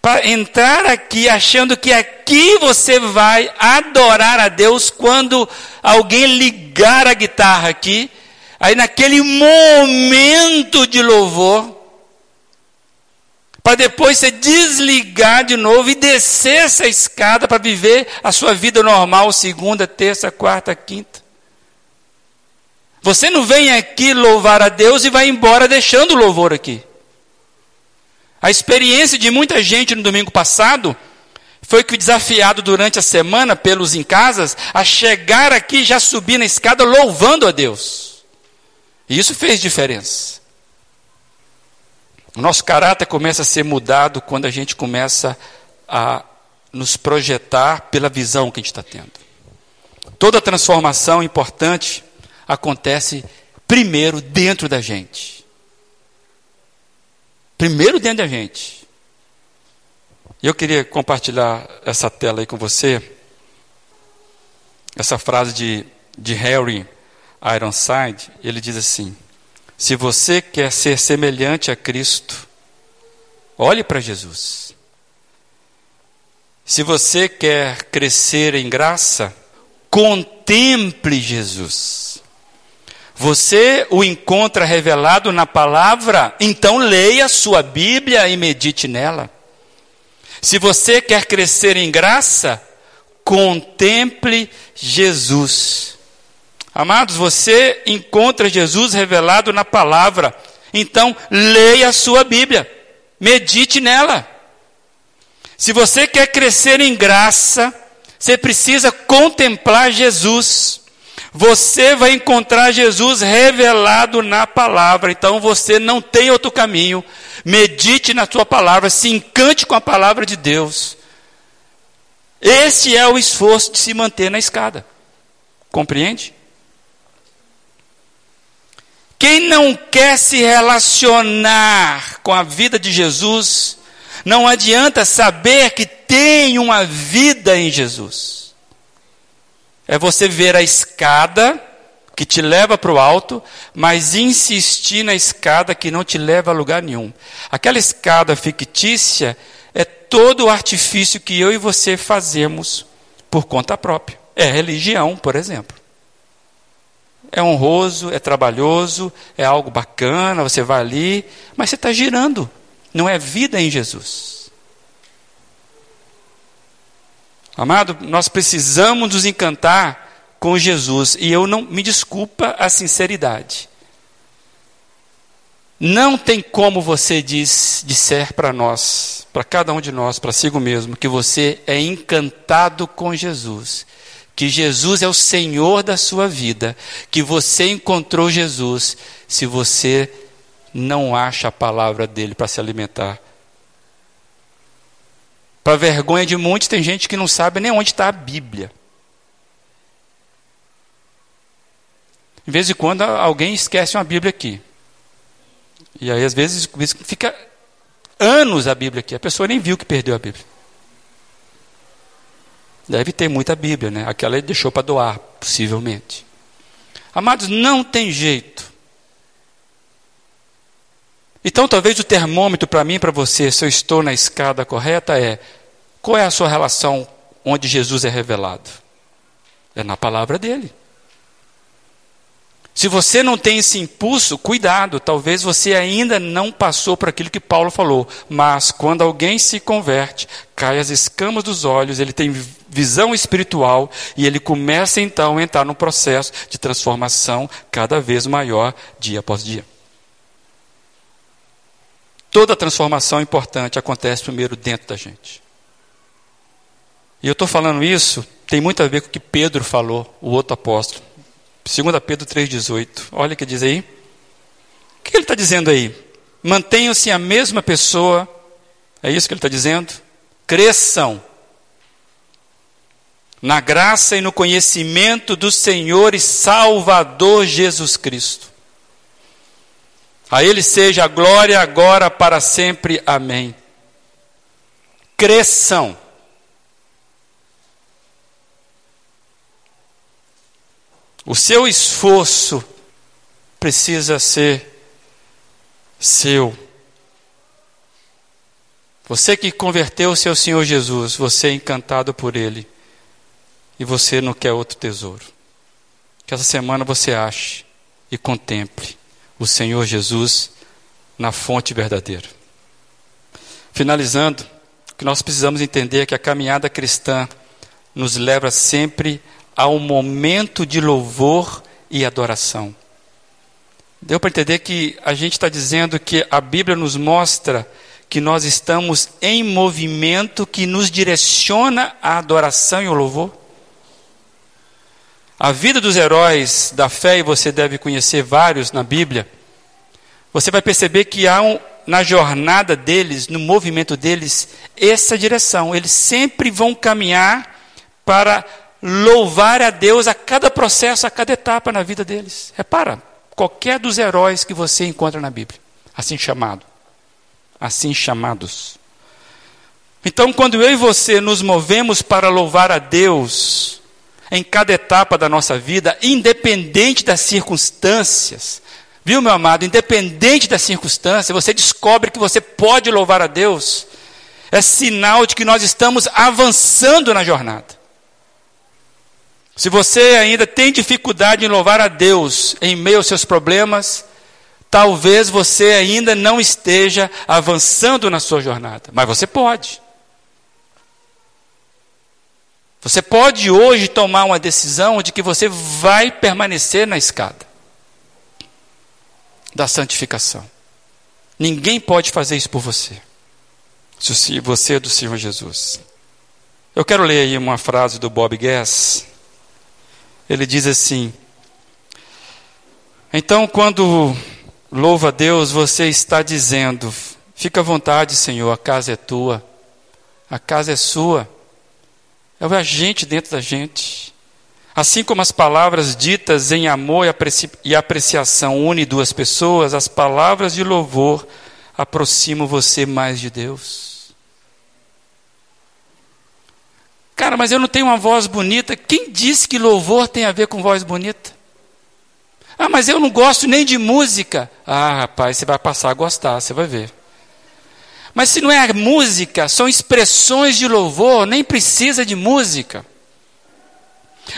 para entrar aqui achando que aqui você vai adorar a Deus quando alguém ligar a guitarra aqui, aí naquele momento de louvor, para depois você desligar de novo e descer essa escada para viver a sua vida normal, segunda, terça, quarta, quinta. Você não vem aqui louvar a Deus e vai embora deixando o louvor aqui. A experiência de muita gente no domingo passado foi que desafiado durante a semana pelos em casas a chegar aqui já subir na escada louvando a Deus. E isso fez diferença. O nosso caráter começa a ser mudado quando a gente começa a nos projetar pela visão que a gente está tendo. Toda transformação importante acontece primeiro dentro da gente. Primeiro dentro da gente. Eu queria compartilhar essa tela aí com você. Essa frase de, de Harry Ironside, ele diz assim: se você quer ser semelhante a Cristo, olhe para Jesus. Se você quer crescer em graça, contemple Jesus. Você o encontra revelado na palavra, então leia sua Bíblia e medite nela. Se você quer crescer em graça, contemple Jesus. Amados, você encontra Jesus revelado na palavra. Então, leia a sua Bíblia. Medite nela. Se você quer crescer em graça, você precisa contemplar Jesus. Você vai encontrar Jesus revelado na palavra. Então você não tem outro caminho. Medite na sua palavra, se encante com a palavra de Deus. Esse é o esforço de se manter na escada. Compreende? Quem não quer se relacionar com a vida de Jesus, não adianta saber que tem uma vida em Jesus. É você ver a escada que te leva para o alto, mas insistir na escada que não te leva a lugar nenhum. Aquela escada fictícia é todo o artifício que eu e você fazemos por conta própria. É religião, por exemplo. É honroso, é trabalhoso, é algo bacana, você vai ali, mas você está girando. Não é vida em Jesus. Amado, nós precisamos nos encantar com Jesus. E eu não, me desculpa a sinceridade. Não tem como você diz, disser para nós, para cada um de nós, para si mesmo, que você é encantado com Jesus que Jesus é o Senhor da sua vida, que você encontrou Jesus, se você não acha a palavra dele para se alimentar. Para vergonha de muitos, tem gente que não sabe nem onde está a Bíblia. De vez em quando alguém esquece uma Bíblia aqui. E aí, às vezes, fica anos a Bíblia aqui. A pessoa nem viu que perdeu a Bíblia. Deve ter muita Bíblia, né? Aquela ele deixou para doar, possivelmente. Amados, não tem jeito. Então, talvez o termômetro para mim e para você, se eu estou na escada correta, é qual é a sua relação onde Jesus é revelado? É na palavra dele. Se você não tem esse impulso, cuidado, talvez você ainda não passou por aquilo que Paulo falou. Mas quando alguém se converte, cai as escamas dos olhos, ele tem visão espiritual e ele começa então a entrar num processo de transformação cada vez maior dia após dia. Toda transformação importante acontece primeiro dentro da gente. E eu estou falando isso, tem muito a ver com o que Pedro falou, o outro apóstolo. 2 Pedro 3,18. Olha o que diz aí. O que ele está dizendo aí? Mantenham-se a mesma pessoa. É isso que ele está dizendo? Cresçam na graça e no conhecimento do Senhor e Salvador Jesus Cristo. A Ele seja a glória agora para sempre. Amém. Cresçam. O seu esforço precisa ser seu. Você que converteu-se ao Senhor Jesus, você é encantado por Ele. E você não quer outro tesouro. Que essa semana você ache e contemple o Senhor Jesus na fonte verdadeira. Finalizando, o que nós precisamos entender é que a caminhada cristã nos leva sempre a ao momento de louvor e adoração. Deu para entender que a gente está dizendo que a Bíblia nos mostra que nós estamos em movimento que nos direciona à adoração e ao louvor? A vida dos heróis da fé, e você deve conhecer vários na Bíblia, você vai perceber que há um, na jornada deles, no movimento deles, essa direção. Eles sempre vão caminhar para louvar a Deus a cada processo, a cada etapa na vida deles. Repara, qualquer dos heróis que você encontra na Bíblia, assim chamado, assim chamados. Então, quando eu e você nos movemos para louvar a Deus em cada etapa da nossa vida, independente das circunstâncias, viu, meu amado? Independente das circunstâncias, você descobre que você pode louvar a Deus, é sinal de que nós estamos avançando na jornada. Se você ainda tem dificuldade em louvar a Deus em meio aos seus problemas, talvez você ainda não esteja avançando na sua jornada, mas você pode. Você pode hoje tomar uma decisão de que você vai permanecer na escada da santificação. Ninguém pode fazer isso por você. Se você é do Senhor Jesus. Eu quero ler aí uma frase do Bob Gass, ele diz assim: Então, quando louva a Deus, você está dizendo: Fica à vontade, Senhor, a casa é tua, a casa é sua, é o agente dentro da gente. Assim como as palavras ditas em amor e apreciação unem duas pessoas, as palavras de louvor aproximam você mais de Deus. Cara, mas eu não tenho uma voz bonita. Quem disse que louvor tem a ver com voz bonita? Ah, mas eu não gosto nem de música. Ah, rapaz, você vai passar a gostar, você vai ver. Mas se não é música, são expressões de louvor, nem precisa de música.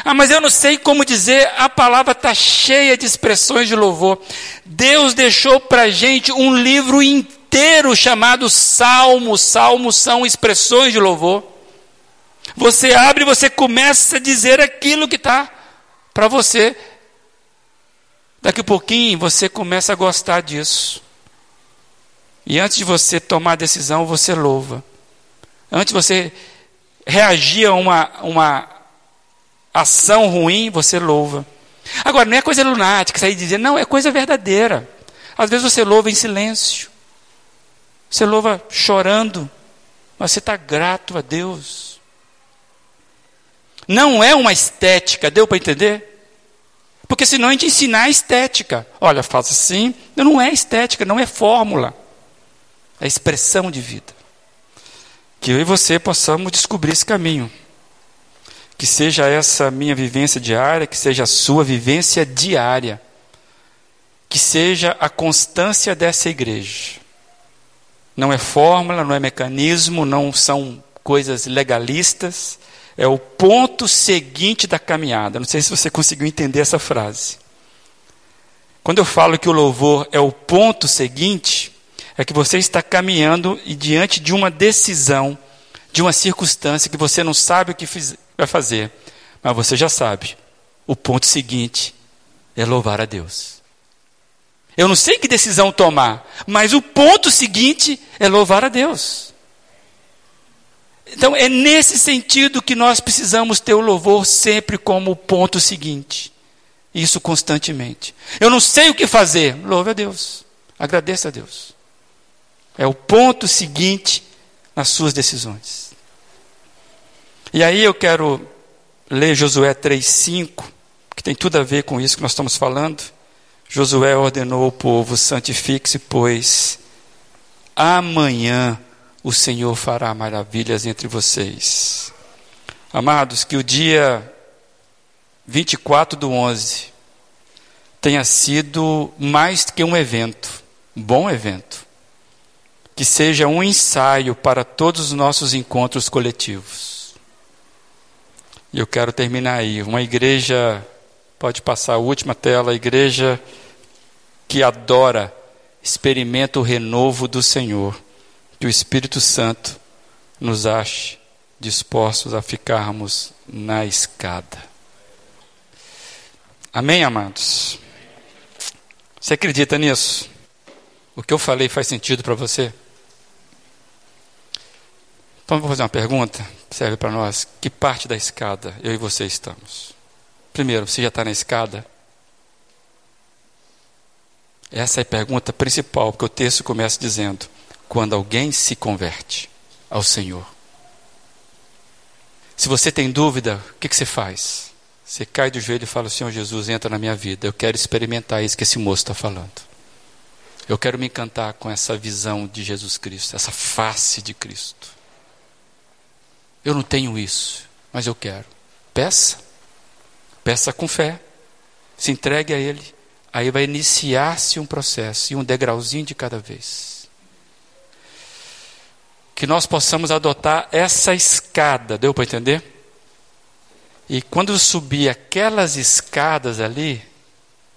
Ah, mas eu não sei como dizer, a palavra está cheia de expressões de louvor. Deus deixou para a gente um livro inteiro chamado Salmos. Salmos são expressões de louvor. Você abre e você começa a dizer aquilo que está para você. Daqui a pouquinho você começa a gostar disso. E antes de você tomar a decisão, você louva. Antes de você reagir a uma, uma ação ruim, você louva. Agora, não é coisa lunática sair dizendo, não, é coisa verdadeira. Às vezes você louva em silêncio. Você louva chorando. Mas você está grato a Deus. Não é uma estética, deu para entender? Porque senão a gente ensinar a estética. Olha, faz assim. Não é estética, não é fórmula. É expressão de vida. Que eu e você possamos descobrir esse caminho. Que seja essa minha vivência diária, que seja a sua vivência diária. Que seja a constância dessa igreja. Não é fórmula, não é mecanismo, não são coisas legalistas é o ponto seguinte da caminhada. Não sei se você conseguiu entender essa frase. Quando eu falo que o louvor é o ponto seguinte, é que você está caminhando e diante de uma decisão, de uma circunstância que você não sabe o que vai fazer, mas você já sabe. O ponto seguinte é louvar a Deus. Eu não sei que decisão tomar, mas o ponto seguinte é louvar a Deus. Então é nesse sentido que nós precisamos ter o louvor sempre como ponto seguinte. Isso constantemente. Eu não sei o que fazer. Louve a Deus. Agradeça a Deus. É o ponto seguinte nas suas decisões. E aí eu quero ler Josué 3,5, que tem tudo a ver com isso que nós estamos falando. Josué ordenou ao povo: santifique-se, pois amanhã o Senhor fará maravilhas entre vocês. Amados, que o dia 24 do 11 tenha sido mais que um evento, um bom evento. Que seja um ensaio para todos os nossos encontros coletivos. E eu quero terminar aí. Uma igreja, pode passar a última tela, a igreja que adora, experimenta o renovo do Senhor. Que o Espírito Santo nos ache dispostos a ficarmos na escada. Amém, amados? Você acredita nisso? O que eu falei faz sentido para você? Então, vou fazer uma pergunta, serve para nós. Que parte da escada eu e você estamos? Primeiro, você já está na escada? Essa é a pergunta principal, porque o texto começa dizendo: quando alguém se converte ao Senhor. Se você tem dúvida, o que, que você faz? Você cai do joelho e fala: Senhor Jesus, entra na minha vida. Eu quero experimentar isso que esse moço está falando. Eu quero me encantar com essa visão de Jesus Cristo, essa face de Cristo. Eu não tenho isso, mas eu quero. Peça. Peça com fé. Se entregue a Ele. Aí vai iniciar-se um processo e um degrauzinho de cada vez. Que nós possamos adotar essa escada, deu para entender? E quando subir aquelas escadas ali,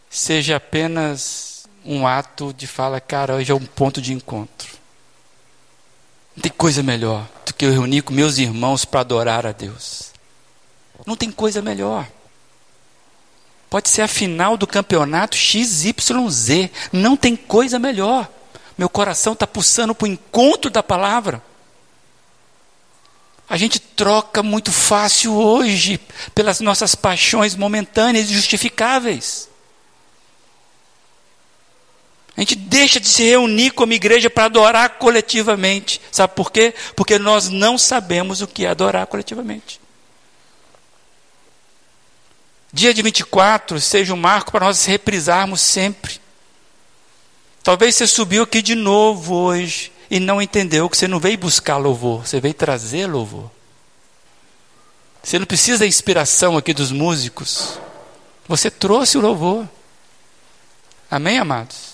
seja apenas um ato de fala, cara, hoje é um ponto de encontro. Não tem coisa melhor do que eu reunir com meus irmãos para adorar a Deus. Não tem coisa melhor. Pode ser a final do campeonato XYZ. Não tem coisa melhor. Meu coração está pulsando para o encontro da palavra. A gente troca muito fácil hoje pelas nossas paixões momentâneas e justificáveis. A gente deixa de se reunir como igreja para adorar coletivamente. Sabe por quê? Porque nós não sabemos o que é adorar coletivamente. Dia de 24 seja um marco para nós reprisarmos sempre. Talvez você subiu aqui de novo hoje e não entendeu que você não veio buscar louvor, você veio trazer louvor. Você não precisa da inspiração aqui dos músicos. Você trouxe o louvor. Amém, amados?